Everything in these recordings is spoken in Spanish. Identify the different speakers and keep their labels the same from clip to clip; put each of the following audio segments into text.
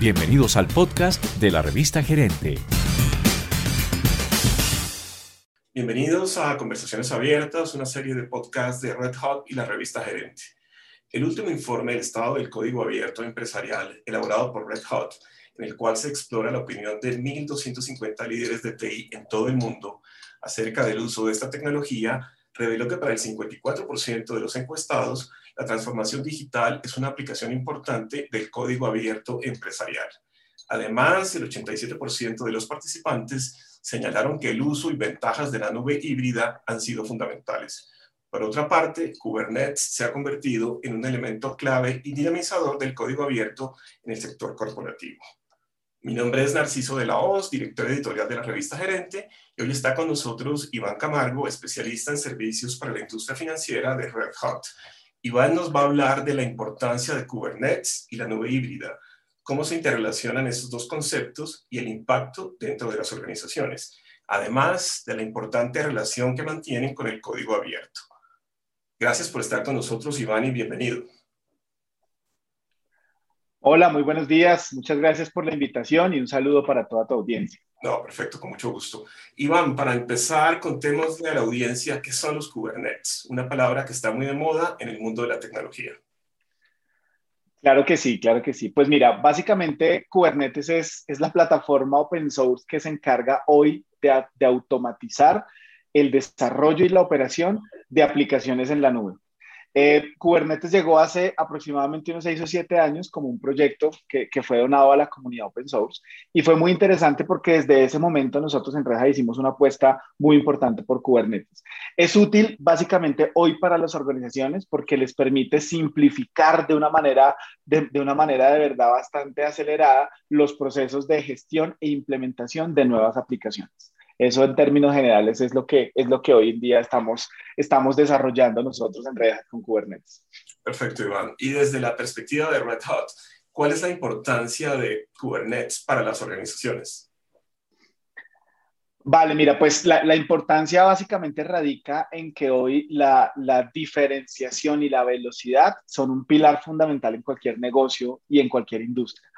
Speaker 1: Bienvenidos al podcast de la revista Gerente.
Speaker 2: Bienvenidos a Conversaciones Abiertas, una serie de podcasts de Red Hot y la revista Gerente. El último informe del estado del código abierto empresarial, elaborado por Red Hot, en el cual se explora la opinión de 1.250 líderes de TI en todo el mundo acerca del uso de esta tecnología, reveló que para el 54% de los encuestados, la transformación digital es una aplicación importante del código abierto empresarial. Además, el 87% de los participantes señalaron que el uso y ventajas de la nube híbrida han sido fundamentales. Por otra parte, Kubernetes se ha convertido en un elemento clave y dinamizador del código abierto en el sector corporativo. Mi nombre es Narciso de la Hoz, director editorial de la revista Gerente, y hoy está con nosotros Iván Camargo, especialista en servicios para la industria financiera de Red Hat. Iván nos va a hablar de la importancia de Kubernetes y la nube híbrida, cómo se interrelacionan estos dos conceptos y el impacto dentro de las organizaciones, además de la importante relación que mantienen con el código abierto. Gracias por estar con nosotros, Iván, y bienvenido.
Speaker 3: Hola, muy buenos días. Muchas gracias por la invitación y un saludo para toda tu audiencia.
Speaker 2: No, perfecto, con mucho gusto. Iván, para empezar, contémosle a la audiencia qué son los Kubernetes, una palabra que está muy de moda en el mundo de la tecnología.
Speaker 3: Claro que sí, claro que sí. Pues mira, básicamente Kubernetes es, es la plataforma open source que se encarga hoy de, de automatizar el desarrollo y la operación de aplicaciones en la nube. Eh, Kubernetes llegó hace aproximadamente unos seis o siete años como un proyecto que, fue donado a la comunidad open source y fue muy interesante porque desde ese momento nosotros en Reja hicimos una apuesta muy importante por Kubernetes. Es útil básicamente hoy para las organizaciones porque les permite simplificar de una manera de una manera de verdad bastante acelerada los procesos de gestión e implementación de nuevas aplicaciones. Eso en términos generales es lo que, es lo que hoy en día estamos, estamos desarrollando nosotros en Red Hat con Kubernetes.
Speaker 2: Perfecto, Iván. Y desde la perspectiva de Red Hat, ¿cuál es la importancia de Kubernetes para las organizaciones?
Speaker 3: Vale, mira, pues la, la, importancia básicamente radica en que hoy la, la, diferenciación y la velocidad son un pilar fundamental en cualquier negocio y en cualquier industria.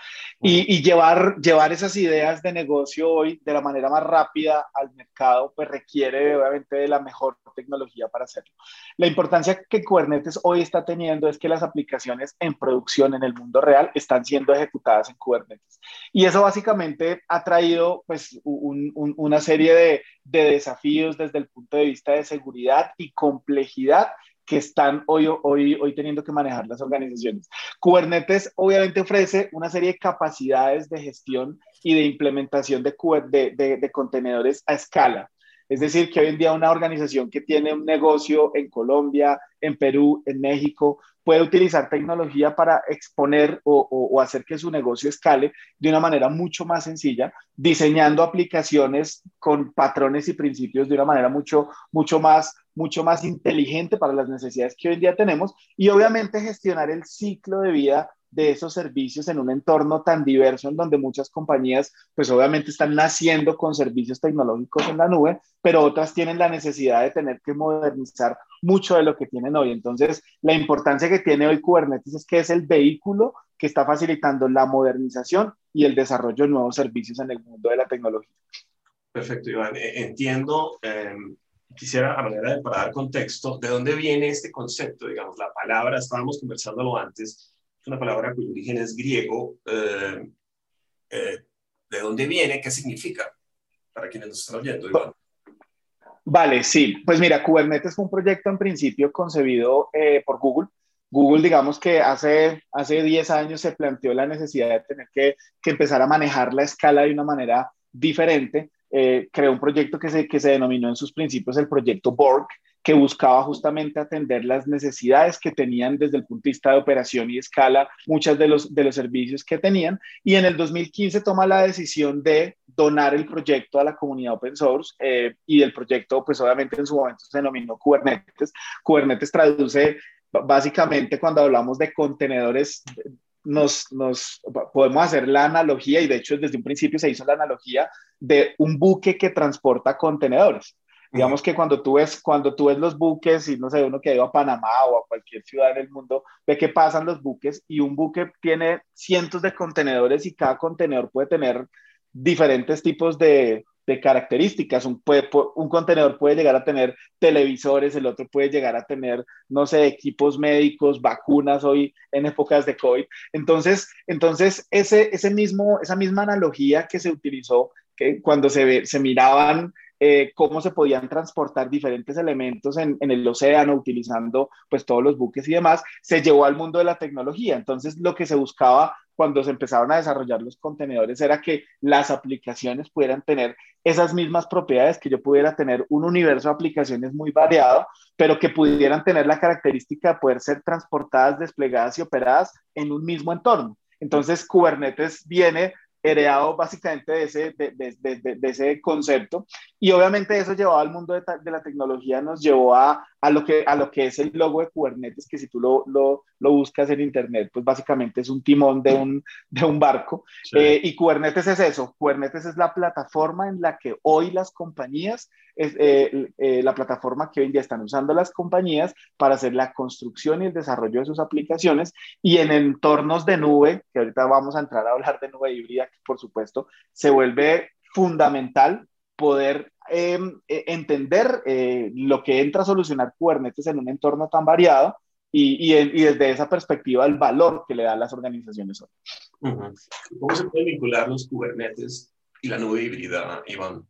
Speaker 3: Y, y, llevar, llevar esas ideas de negocio hoy de la manera más rápida al mercado, pues requiere obviamente de la mejor tecnología para hacerlo. La importancia que Kubernetes hoy está teniendo es que las aplicaciones en producción en el mundo real están siendo ejecutadas en Kubernetes. Y eso básicamente ha traído pues un, un, una serie de, de, desafíos desde el punto de vista de seguridad y complejidad que están hoy, hoy, hoy teniendo que manejar las organizaciones. Kubernetes obviamente ofrece una serie de capacidades de gestión y de implementación de contenedores a escala. Es decir, que hoy en día una organización que tiene un negocio en Colombia, en Perú, en México, puede utilizar tecnología para exponer o, hacer que su negocio escale de una manera mucho más sencilla, diseñando aplicaciones con patrones y principios de una manera mucho, mucho más mucho más inteligente para las necesidades que hoy en día tenemos y obviamente gestionar el ciclo de vida de esos servicios en un entorno tan diverso en donde muchas compañías pues obviamente están naciendo con servicios tecnológicos en la nube, pero otras tienen la necesidad de tener que modernizar mucho de lo que tienen hoy. Entonces, la importancia que tiene hoy Kubernetes es que es el vehículo que está facilitando la modernización y el desarrollo de nuevos servicios en el mundo de la tecnología.
Speaker 2: Perfecto, Iván. Entiendo. Eh quisiera, a manera de para dar contexto, ¿de dónde viene este concepto? Digamos, la palabra, estábamos conversándolo antes, es una palabra cuyo origen es griego. Eh, eh, ¿De dónde viene? ¿Qué significa? Para quienes nos están oyendo, Iván.
Speaker 3: Vale, sí. Pues mira, Kubernetes fue un proyecto en principio concebido eh, por Google. Google, digamos que hace, hace 10 años se planteó la necesidad de tener que, que empezar a manejar la escala de una manera diferente eh, creó un proyecto que se, que se denominó en sus principios el proyecto Borg, que buscaba justamente atender las necesidades que tenían desde el punto de vista de operación y escala, muchas de los, de los servicios que tenían. Y en el 2015 toma la decisión de donar el proyecto a la comunidad open source eh, y el proyecto, pues obviamente en su momento se denominó Kubernetes. Kubernetes traduce básicamente cuando hablamos de contenedores nos, nos, podemos hacer la analogía, y de hecho desde un principio se hizo la analogía de un buque que transporta contenedores. Digamos que cuando tú, ves, cuando tú ves los buques, y no sé, uno que ha ido a Panamá o a cualquier ciudad del mundo, ve que pasan los buques y un buque tiene cientos de contenedores y cada contenedor puede tener diferentes tipos de, de características. Un, un contenedor puede llegar a tener televisores, el otro puede llegar a tener, no sé, equipos médicos, vacunas hoy en épocas de COVID. Entonces, entonces ese, ese mismo, esa misma analogía que se utilizó que cuando se, se miraban eh, cómo se podían transportar diferentes elementos en, en, el océano utilizando pues todos los buques y demás, se llevó al mundo de la tecnología. Entonces lo que se buscaba cuando se empezaron a desarrollar los contenedores era que las aplicaciones pudieran tener esas mismas propiedades, que yo pudiera tener un universo de aplicaciones muy variado, pero que pudieran tener la característica de poder ser transportadas, desplegadas y operadas en un mismo entorno. Entonces, Kubernetes viene heredado básicamente de ese, de, de, de, ese concepto. Y obviamente eso llevado al mundo de, la tecnología, nos llevó a, a, lo que, a lo que es el logo de Kubernetes, que si tú lo, lo, lo buscas en Internet, pues básicamente es un timón de un, de un barco. Eh, y Kubernetes es eso, Kubernetes es la plataforma en la que hoy las compañías, es, eh, eh, la plataforma que hoy en día están usando las compañías para hacer la construcción y el desarrollo de sus aplicaciones y en entornos de nube, que ahorita vamos a entrar a hablar de nube híbrida, que por supuesto se vuelve fundamental poder em, entender lo que entra a solucionar Kubernetes en un entorno tan variado y, y, desde esa perspectiva el valor que le dan las organizaciones hoy.
Speaker 2: ¿Cómo se pueden vincular los Kubernetes y la nube híbrida, Iván?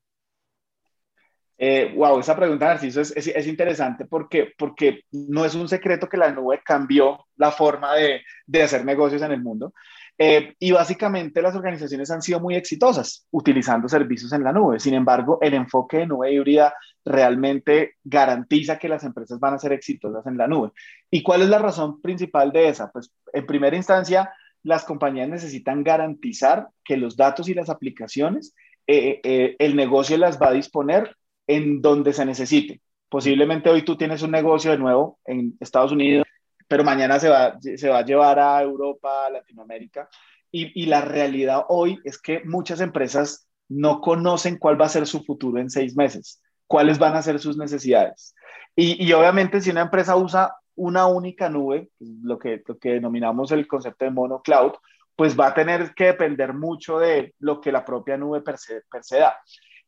Speaker 3: Eh, wow, esa pregunta, Narciso, es, es, es, interesante porque, porque no es un secreto que la nube cambió la forma de, de hacer negocios en el mundo. Eh, y básicamente las organizaciones han sido muy exitosas utilizando servicios en la nube. Sin embargo, el enfoque de nube híbrida realmente garantiza que las empresas van a ser exitosas en la nube. ¿Y cuál es la razón principal de esa? Pues en primera instancia, las compañías necesitan garantizar que los datos y las aplicaciones, eh, eh, el negocio las va a disponer en donde se necesite. Posiblemente hoy tú tienes un negocio de nuevo en Estados Unidos pero mañana se va, se va a llevar a Europa, a Latinoamérica. Y, la realidad hoy es que muchas empresas no conocen cuál va a ser su futuro en seis meses, cuáles van a ser sus necesidades. Y, obviamente si una empresa usa una única nube, lo que, lo que denominamos el concepto de mono cloud, pues va a tener que depender mucho de lo que la propia nube per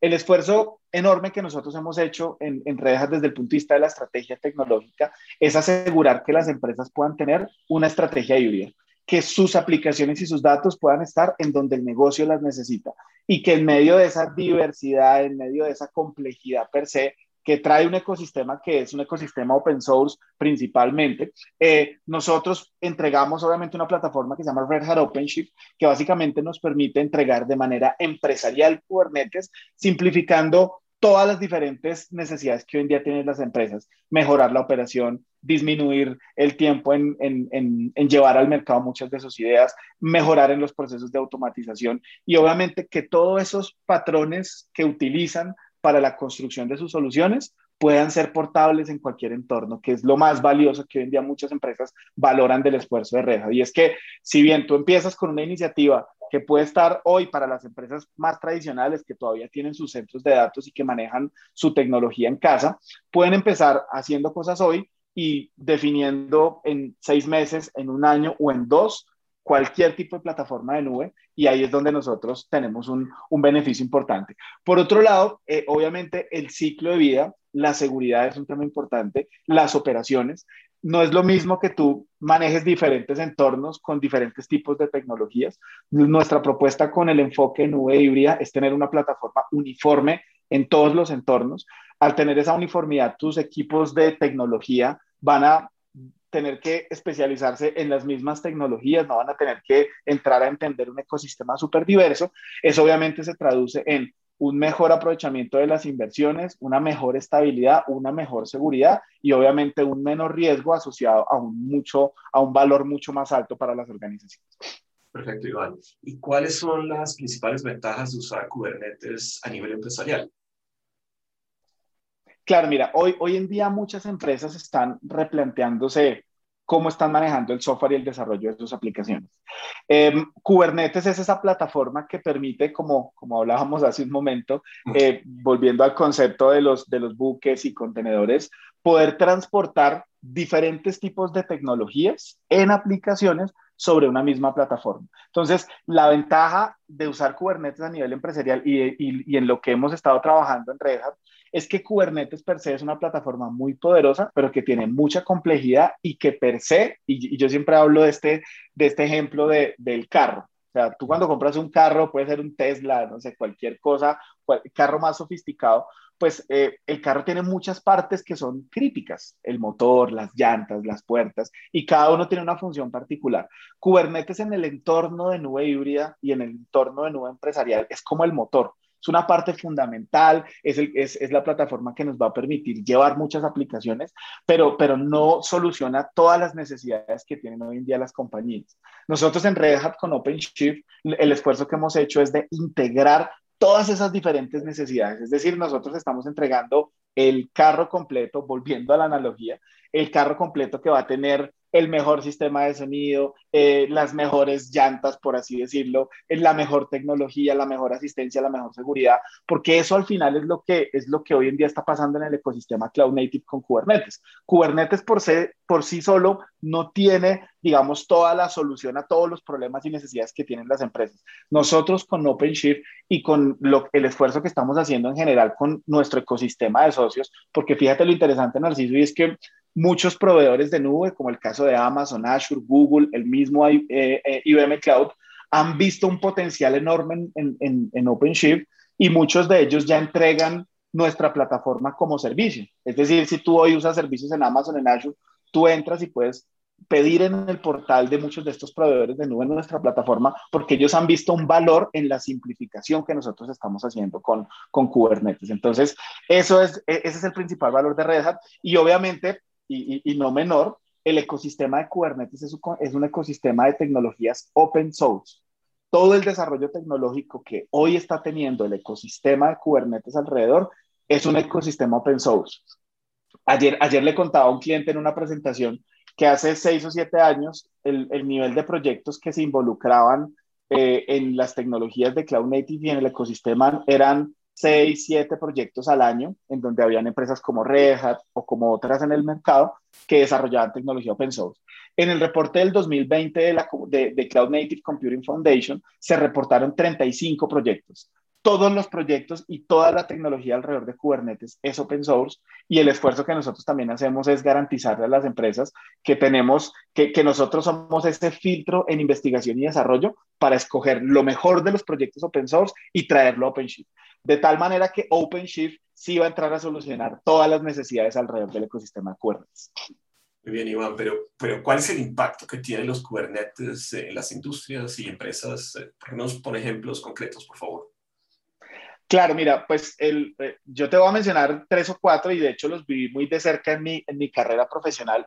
Speaker 3: el esfuerzo enorme que nosotros hemos hecho en, en Redejas desde el punto de vista de la estrategia tecnológica es asegurar que las empresas puedan tener una estrategia híbrida, que sus aplicaciones y sus datos puedan estar en donde el negocio las necesita y que en medio de esa diversidad, en medio de esa complejidad per se, que trae un ecosistema que es un ecosistema open source principalmente. Eh, nosotros entregamos obviamente una plataforma que se llama Red Hat OpenShift, que básicamente nos permite entregar de manera empresarial Kubernetes, simplificando todas las diferentes necesidades que hoy en día tienen las empresas, mejorar la operación, disminuir el tiempo en, en, en, en, llevar al mercado muchas de sus ideas, mejorar en los procesos de automatización y obviamente que todos esos patrones que utilizan para la construcción de sus soluciones puedan ser portables en cualquier entorno, que es lo más valioso que hoy en día muchas empresas valoran del esfuerzo de Red Y es que si bien tú empiezas con una iniciativa que puede estar hoy para las empresas más tradicionales que todavía tienen sus centros de datos y que manejan su tecnología en casa, pueden empezar haciendo cosas hoy y definiendo en seis meses, en un año o en dos cualquier tipo de plataforma de nube y ahí es donde nosotros tenemos un, beneficio importante. Por otro lado, eh, obviamente el ciclo de vida, la seguridad es un tema importante, las operaciones. No es lo mismo que tú manejes diferentes entornos con diferentes tipos de tecnologías. Nuestra propuesta con el enfoque nube híbrida es tener una plataforma uniforme en todos los entornos. Al tener esa uniformidad, tus equipos de tecnología van a tener que especializarse en las mismas tecnologías, no van a tener que entrar a entender un ecosistema súper diverso. Eso obviamente se traduce en un mejor aprovechamiento de las inversiones, una mejor estabilidad, una mejor seguridad y obviamente un menor riesgo asociado a un, mucho, a un valor mucho más alto para las organizaciones.
Speaker 2: Perfecto, Iván. ¿Y cuáles son las principales ventajas de usar Kubernetes a nivel empresarial?
Speaker 3: Claro, mira, hoy, hoy en día muchas empresas están replanteándose cómo están manejando el software y el desarrollo de sus aplicaciones. Em, Kubernetes es esa plataforma que permite, como, como hablábamos hace un momento, eh, volviendo al concepto de los, de los buques y contenedores, poder transportar diferentes tipos de tecnologías en aplicaciones sobre una misma plataforma. Entonces, la ventaja de usar Kubernetes a nivel empresarial y, y, y en lo que hemos estado trabajando en Red Hat es que Kubernetes per se es una plataforma muy poderosa, pero que tiene mucha complejidad y que per se, y, yo siempre hablo de este, de este ejemplo de, del carro. O sea, tú cuando compras un carro, puede ser un Tesla, no sé, cualquier cosa, carro más sofisticado, pues eh, el carro tiene muchas partes que son críticas, el motor, las llantas, las puertas, y cada uno tiene una función particular. Kubernetes en el entorno de nube híbrida y en el entorno de nube empresarial es como el motor es una parte fundamental, es, es, la plataforma que nos va a permitir llevar muchas aplicaciones, pero, pero no soluciona todas las necesidades que tienen hoy en día las compañías. Nosotros en Red Hat con OpenShift, el esfuerzo que hemos hecho es de integrar todas esas diferentes necesidades. Es decir, nosotros estamos entregando el carro completo, volviendo a la analogía, el carro completo que va a tener el mejor sistema de sonido, eh, las mejores llantas, por así decirlo, la mejor tecnología, la mejor asistencia, la mejor seguridad, porque eso al final es lo que, es lo que hoy en día está pasando en el ecosistema Cloud Native con Kubernetes. Kubernetes por, por sí solo no tiene, digamos, toda la solución a todos los problemas y necesidades que tienen las empresas. Nosotros con OpenShift y con el esfuerzo que estamos haciendo en general con nuestro ecosistema de socios, porque fíjate lo interesante, Narciso, y es que muchos proveedores de nube, como el caso de Amazon, Azure, Google, el mismo IBM eh, eh, Cloud, han visto un potencial enorme en, en, en, OpenShift y muchos de ellos ya entregan nuestra plataforma como servicio. Es decir, si tú hoy usas servicios en Amazon, en Azure, tú entras y puedes pedir en el portal de muchos de estos proveedores de nube en nuestra plataforma porque ellos han visto un valor en la simplificación que nosotros estamos haciendo con, con Kubernetes. Entonces, eso es, e, ese es el principal valor de Red Hat y obviamente y, no menor, el ecosistema de Kubernetes es, un ecosistema de tecnologías open source. Todo el desarrollo tecnológico que hoy está teniendo el ecosistema de Kubernetes alrededor es un ecosistema open source. Ayer, ayer le contaba a un cliente en una presentación que hace seis o siete años el, el nivel de proyectos que se involucraban eh, en las tecnologías de Cloud Native y en el ecosistema eran seis, siete proyectos al año, en donde habían empresas como Red Hat o como otras en el mercado que desarrollaban tecnología open source. En el reporte del 2020 de, la, de, Cloud Native Computing Foundation se reportaron 35 proyectos. Todos los proyectos y toda la tecnología alrededor de Kubernetes es open source y el esfuerzo que nosotros también hacemos es garantizarle a las empresas que tenemos, que, nosotros somos ese filtro en investigación y desarrollo para escoger lo mejor de los proyectos open source y traerlo a OpenShift de tal manera que OpenShift sí va a entrar a solucionar todas las necesidades alrededor del ecosistema Kubernetes.
Speaker 2: Muy bien, Iván, pero, pero ¿cuál es el impacto que tienen los Kubernetes en las industrias y empresas? Eh, nos por ejemplos concretos, por favor.
Speaker 3: Claro, mira, pues el, eh, yo te voy a mencionar tres o cuatro y de hecho los viví muy de cerca en mi, en mi carrera profesional.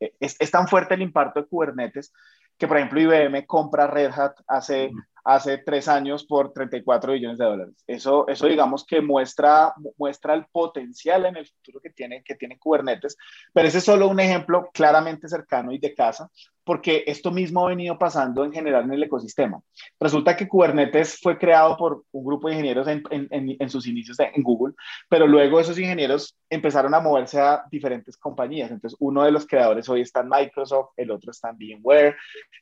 Speaker 3: Eh, es, es, tan fuerte el impacto de Kubernetes que, por ejemplo, IBM compra Red Hat hace, hace tres años por 34 billones de dólares. Eso, eso digamos que muestra, muestra el potencial en el futuro que tiene, que tiene Kubernetes, pero ese es solo un ejemplo claramente cercano y de casa, porque esto mismo ha venido pasando en general en el ecosistema. Resulta que Kubernetes fue creado por un grupo de ingenieros en, en, en, sus inicios en Google, pero luego esos ingenieros empezaron a moverse a diferentes compañías. Entonces, uno de los creadores hoy está en Microsoft, el otro está en VMware,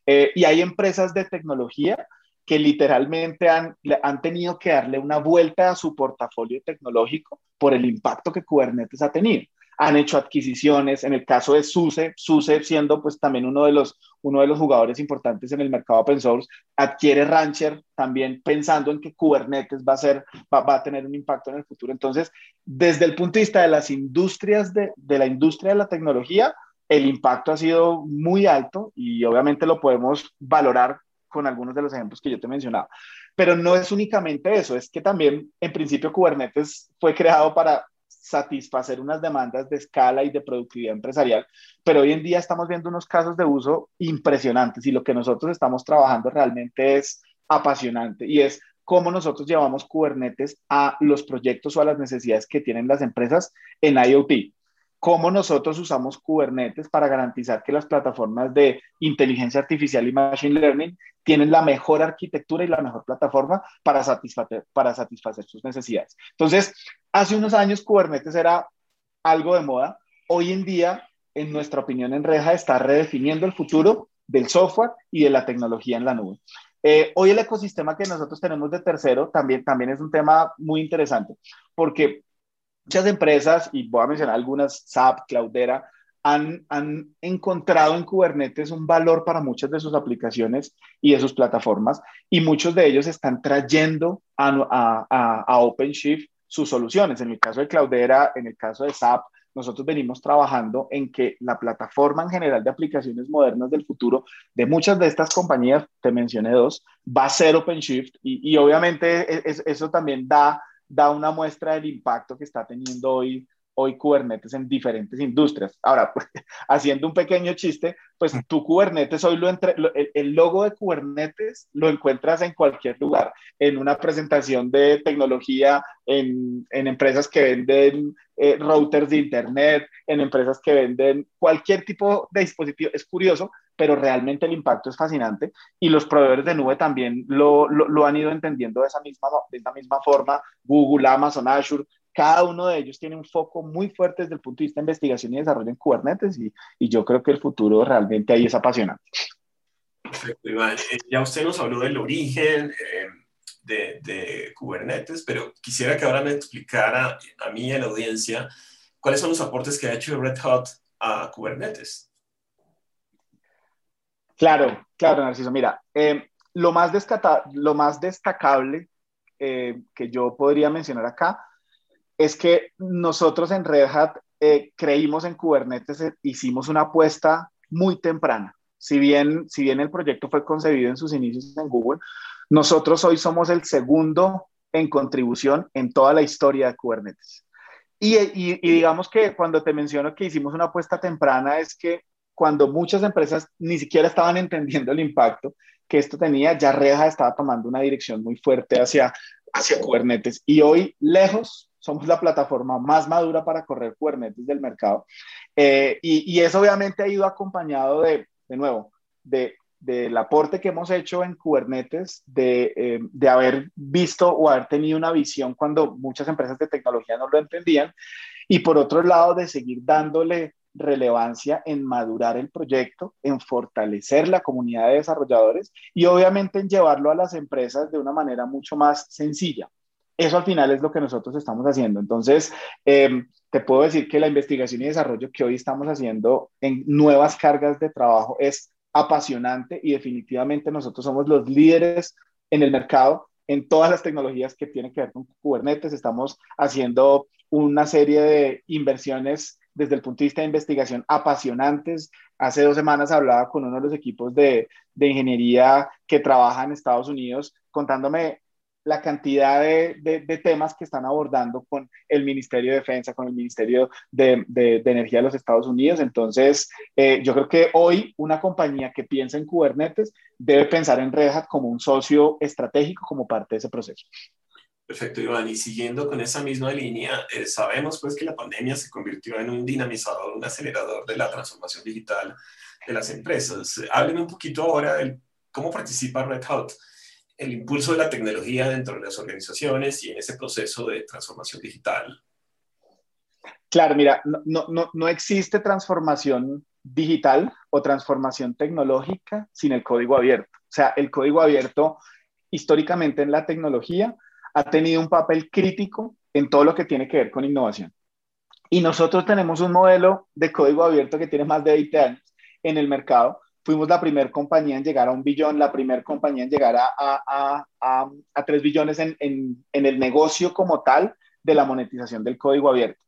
Speaker 3: eh, y hay empresas de tecnología que literalmente han, han tenido que darle una vuelta a su portafolio tecnológico por el impacto que Kubernetes ha tenido. Han hecho adquisiciones, en el caso de SUSE, SUSE siendo pues también uno de los, uno de los jugadores importantes en el mercado open source, adquiere Rancher también pensando en que Kubernetes va a, ser, va, a tener un impacto en el futuro. Entonces, desde el punto de vista de las industrias, de, de la industria de la tecnología, el impacto ha sido muy alto y obviamente lo podemos valorar con algunos de los ejemplos que yo te mencionaba. Pero no es únicamente eso, es que también en principio Kubernetes fue creado para satisfacer unas demandas de escala y de productividad empresarial, pero hoy en día estamos viendo unos casos de uso impresionantes y lo que nosotros estamos trabajando realmente es apasionante y es cómo nosotros llevamos Kubernetes a los proyectos o a las necesidades que tienen las empresas en IoT. Cómo nosotros usamos Kubernetes para garantizar que las plataformas de inteligencia artificial y machine learning tienen la mejor arquitectura y la mejor plataforma para satisfacer, para satisfacer sus necesidades. Entonces, hace unos años Kubernetes era algo de moda. Hoy en día, en nuestra opinión en Reja, está redefiniendo el futuro del software y de la tecnología en la nube. Eh, hoy el ecosistema que nosotros tenemos de tercero también, también es un tema muy interesante, porque muchas empresas, y voy a mencionar algunas, SAP, Cloudera, han, han, encontrado en Kubernetes un valor para muchas de sus aplicaciones y de sus plataformas, y muchos de ellos están trayendo a, a, a OpenShift sus soluciones. En el caso de Cloudera, en el caso de SAP, nosotros venimos trabajando en que la plataforma en general de aplicaciones modernas del futuro de muchas de estas compañías, te mencioné dos, va a ser OpenShift y, y obviamente e, eso también da da una muestra del impacto que está teniendo hoy, hoy Kubernetes en diferentes industrias. Ahora, pues, haciendo un pequeño chiste, pues tu Kubernetes hoy lo entre, el, logo de Kubernetes lo encuentras en cualquier lugar, en una presentación de tecnología, en, en empresas que venden eh, routers de internet, en empresas que venden cualquier tipo de dispositivo. Es curioso, pero realmente el impacto es fascinante y los proveedores de nube también lo, lo, han ido entendiendo de esa, misma, de esa misma forma. Google, Amazon, Azure, cada uno de ellos tiene un foco muy fuerte desde el punto de vista de investigación y desarrollo en Kubernetes y, y yo creo que el futuro realmente ahí es apasionante.
Speaker 2: Perfecto, Iván. Eh, ya usted nos habló del origen eh, de, de, Kubernetes, pero quisiera que ahora me explicara a mí y a la audiencia cuáles son los aportes que ha hecho Red Hat a Kubernetes.
Speaker 3: Claro, claro, Narciso. Mira, eh, lo, más lo más destacable eh, que yo podría mencionar acá es que nosotros en Red Hat eh, creímos en Kubernetes, hicimos una apuesta muy temprana. Si bien, si bien el proyecto fue concebido en sus inicios en Google, nosotros hoy somos el segundo en contribución en toda la historia de Kubernetes. Y, y, y, digamos que cuando te menciono que hicimos una apuesta temprana es que cuando muchas empresas ni siquiera estaban entendiendo el impacto que esto tenía, ya Red estaba tomando una dirección muy fuerte hacia, hacia Kubernetes. Y hoy, lejos, somos la plataforma más madura para correr Kubernetes del mercado. Eh, y, y, eso obviamente ha ido acompañado de, de nuevo, de, del aporte que hemos hecho en Kubernetes, de, eh, de, haber visto o haber tenido una visión cuando muchas empresas de tecnología no lo entendían. Y por otro lado, de seguir dándole relevancia en madurar el proyecto, en fortalecer la comunidad de desarrolladores y obviamente en llevarlo a las empresas de una manera mucho más sencilla. Eso al final es lo que nosotros estamos haciendo. Entonces, eh, te puedo decir que la investigación y desarrollo que hoy estamos haciendo en nuevas cargas de trabajo es apasionante y definitivamente nosotros somos los líderes en el mercado en todas las tecnologías que tienen que ver con Kubernetes. Estamos haciendo una serie de inversiones desde el punto de vista de investigación apasionantes. Hace dos semanas hablaba con uno de los equipos de, de ingeniería que trabaja en Estados Unidos contándome la cantidad de, de, temas que están abordando con el Ministerio de Defensa, con el Ministerio de, de Energía de los Estados Unidos. Entonces, eh, yo creo que hoy una compañía que piensa en Kubernetes debe pensar en Red Hat como un socio estratégico como parte de ese proceso.
Speaker 2: Perfecto, Iván. Y siguiendo con esa misma línea, eh, sabemos pues que la pandemia se convirtió en un dinamizador, un acelerador de la transformación digital de las empresas. Hábleme un poquito ahora de cómo participa Red Hat, el impulso de la tecnología dentro de las organizaciones y en ese proceso de transformación digital.
Speaker 3: Claro, mira, no, no, no existe transformación digital o transformación tecnológica sin el código abierto. O sea, el código abierto históricamente en la tecnología ha tenido un papel crítico en todo lo que tiene que ver con innovación. Y nosotros tenemos un modelo de código abierto que tiene más de 20 años en el mercado. Fuimos la primera compañía en llegar a un billón, la primera compañía en llegar a, a, a, a 3 billones en, en, el negocio como tal de la monetización del código abierto.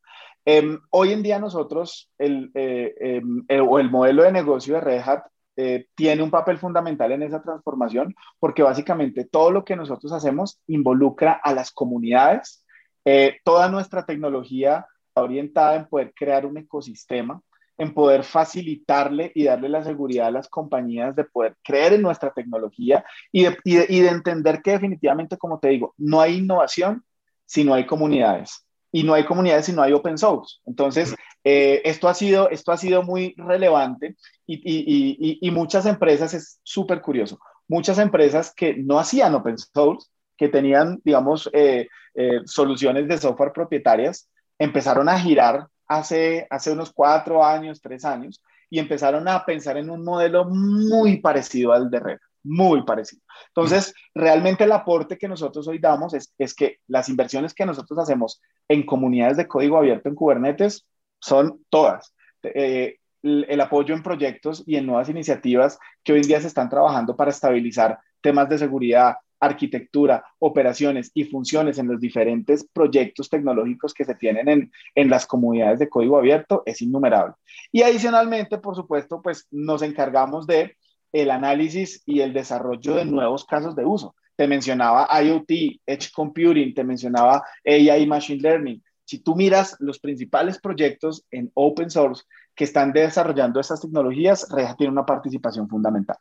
Speaker 3: Eh, hoy en día nosotros, el, eh, eh, el, el modelo de negocio de Red Hat eh, tiene un papel fundamental en esa transformación porque básicamente todo lo que nosotros hacemos involucra a las comunidades. Eh, toda nuestra tecnología está orientada en poder crear un ecosistema, en poder facilitarle y darle la seguridad a las compañías de poder creer en nuestra tecnología y y de entender que definitivamente, como te digo, no hay innovación si no hay comunidades y no hay comunidades si no hay open source. Entonces, eh, esto, ha sido, esto ha sido muy relevante y, muchas empresas, es súper curioso, muchas empresas que no hacían open source, que tenían, digamos, eh, eh, soluciones de software propietarias, empezaron a girar hace, hace unos cuatro años, tres años, y empezaron a pensar en un modelo muy parecido al de Red, muy parecido. Entonces, realmente el aporte que nosotros hoy damos es, es que las inversiones que nosotros hacemos en comunidades de código abierto en Kubernetes son todas. Eh, el, apoyo en proyectos y en nuevas iniciativas que hoy en día se están trabajando para estabilizar temas de seguridad, arquitectura, operaciones y funciones en los diferentes proyectos tecnológicos que se tienen en, en, las comunidades de código abierto es innumerable. Y adicionalmente, por supuesto, pues nos encargamos de el análisis y el desarrollo de nuevos casos de uso. Te mencionaba IoT, Edge Computing, te mencionaba AI Machine Learning, si tú miras los principales proyectos en open source que están desarrollando estas tecnologías, Red Hat tiene una participación fundamental.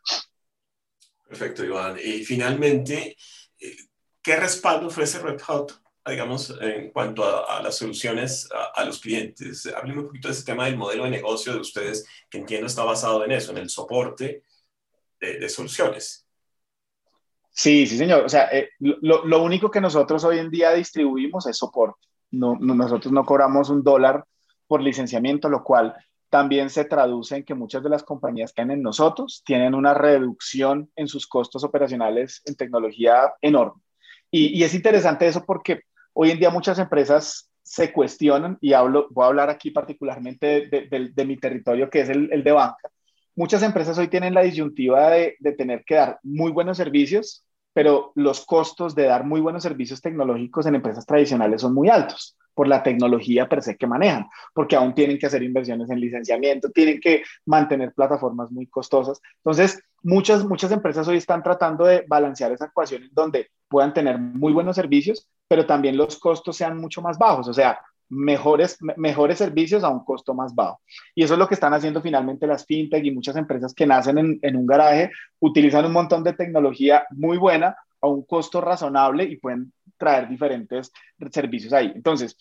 Speaker 2: Perfecto, Iván. Y finalmente, eh, ¿qué respaldo ofrece Red Hat, digamos, en cuanto a, las soluciones a, los clientes? Hábleme un poquito de ese tema del modelo de negocio de ustedes, que entiendo está basado en eso, en el soporte de, soluciones.
Speaker 3: Sí, sí, señor. O sea, eh, lo, lo único que nosotros hoy en día distribuimos es soporte no, nosotros no cobramos un dólar por licenciamiento, lo cual también se traduce en que muchas de las compañías que en nosotros tienen una reducción en sus costos operacionales en tecnología enorme. Y, es interesante eso porque hoy en día muchas empresas se cuestionan, y hablo, voy a hablar aquí particularmente de, mi territorio, que es el, de banca. Muchas empresas hoy tienen la disyuntiva de, tener que dar muy buenos servicios, pero los costos de dar muy buenos servicios tecnológicos en empresas tradicionales son muy altos por la tecnología per se que manejan, porque aún tienen que hacer inversiones en licenciamiento, tienen que mantener plataformas muy costosas. Entonces, muchas, muchas empresas hoy están tratando de balancear esa ecuación en donde puedan tener muy buenos servicios, pero también los costos sean mucho más bajos. O sea, mejores, mejores servicios a un costo más bajo. Y eso es lo que están haciendo finalmente las fintech y muchas empresas que nacen en, en un garaje, utilizan un montón de tecnología muy buena a un costo razonable y pueden traer diferentes servicios ahí. Entonces,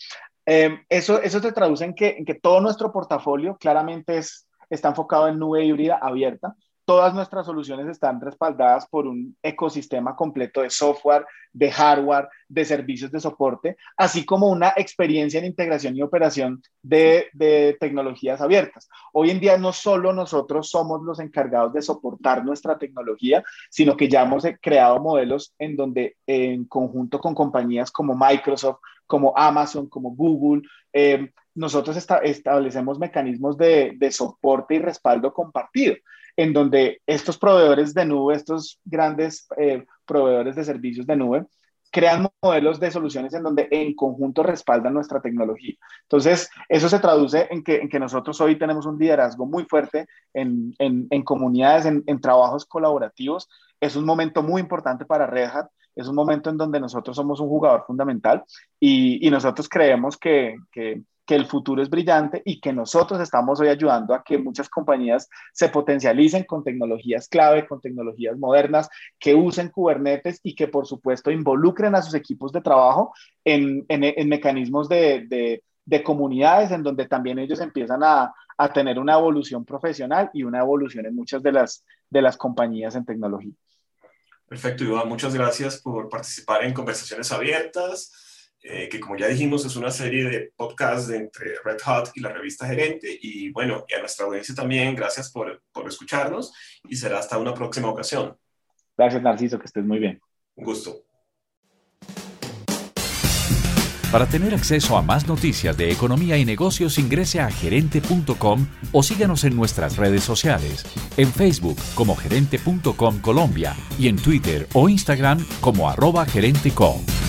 Speaker 3: eh, eso, eso se traduce en que, en que todo nuestro portafolio claramente es, está enfocado en nube híbrida abierta, Todas nuestras soluciones están respaldadas por un ecosistema completo de software, de hardware, de servicios de soporte, así como una experiencia en integración y operación de, tecnologías abiertas. Hoy en día no solo nosotros somos los encargados de soportar nuestra tecnología, sino que ya hemos creado modelos en donde en conjunto con compañías como Microsoft, como Amazon, como Google, eh, nosotros establecemos mecanismos de soporte y respaldo compartido en donde estos proveedores de nube, estos grandes eh, proveedores de servicios de nube, crean modelos de soluciones en donde en conjunto respaldan nuestra tecnología. Entonces, eso se traduce en que, en que nosotros hoy tenemos un liderazgo muy fuerte en, en, comunidades, en, en, trabajos colaborativos. Es un momento muy importante para Red Hat. Es un momento en donde nosotros somos un jugador fundamental y, y nosotros creemos que, que que el futuro es brillante y que nosotros estamos hoy ayudando a que muchas compañías se potencialicen con tecnologías clave, con tecnologías modernas, que usen Kubernetes y que por supuesto involucren a sus equipos de trabajo en, mecanismos de, comunidades en donde también ellos empiezan a, tener una evolución profesional y una evolución en muchas de las, de las compañías en tecnología.
Speaker 2: Perfecto, Iván. Muchas gracias por participar en conversaciones abiertas. Eh, que como ya dijimos es una serie de podcasts entre Red Hat y la revista Gerente. Y bueno, y a nuestra audiencia también, gracias por, por escucharnos y será hasta una próxima ocasión.
Speaker 3: Gracias, Narciso, que estés muy bien.
Speaker 2: Un gusto.
Speaker 1: Para tener acceso a más noticias de economía y negocios, ingrese a gerente.com o síganos en nuestras redes sociales. En Facebook como gerente.com Colombia y en Twitter o Instagram como arroba gerente.com.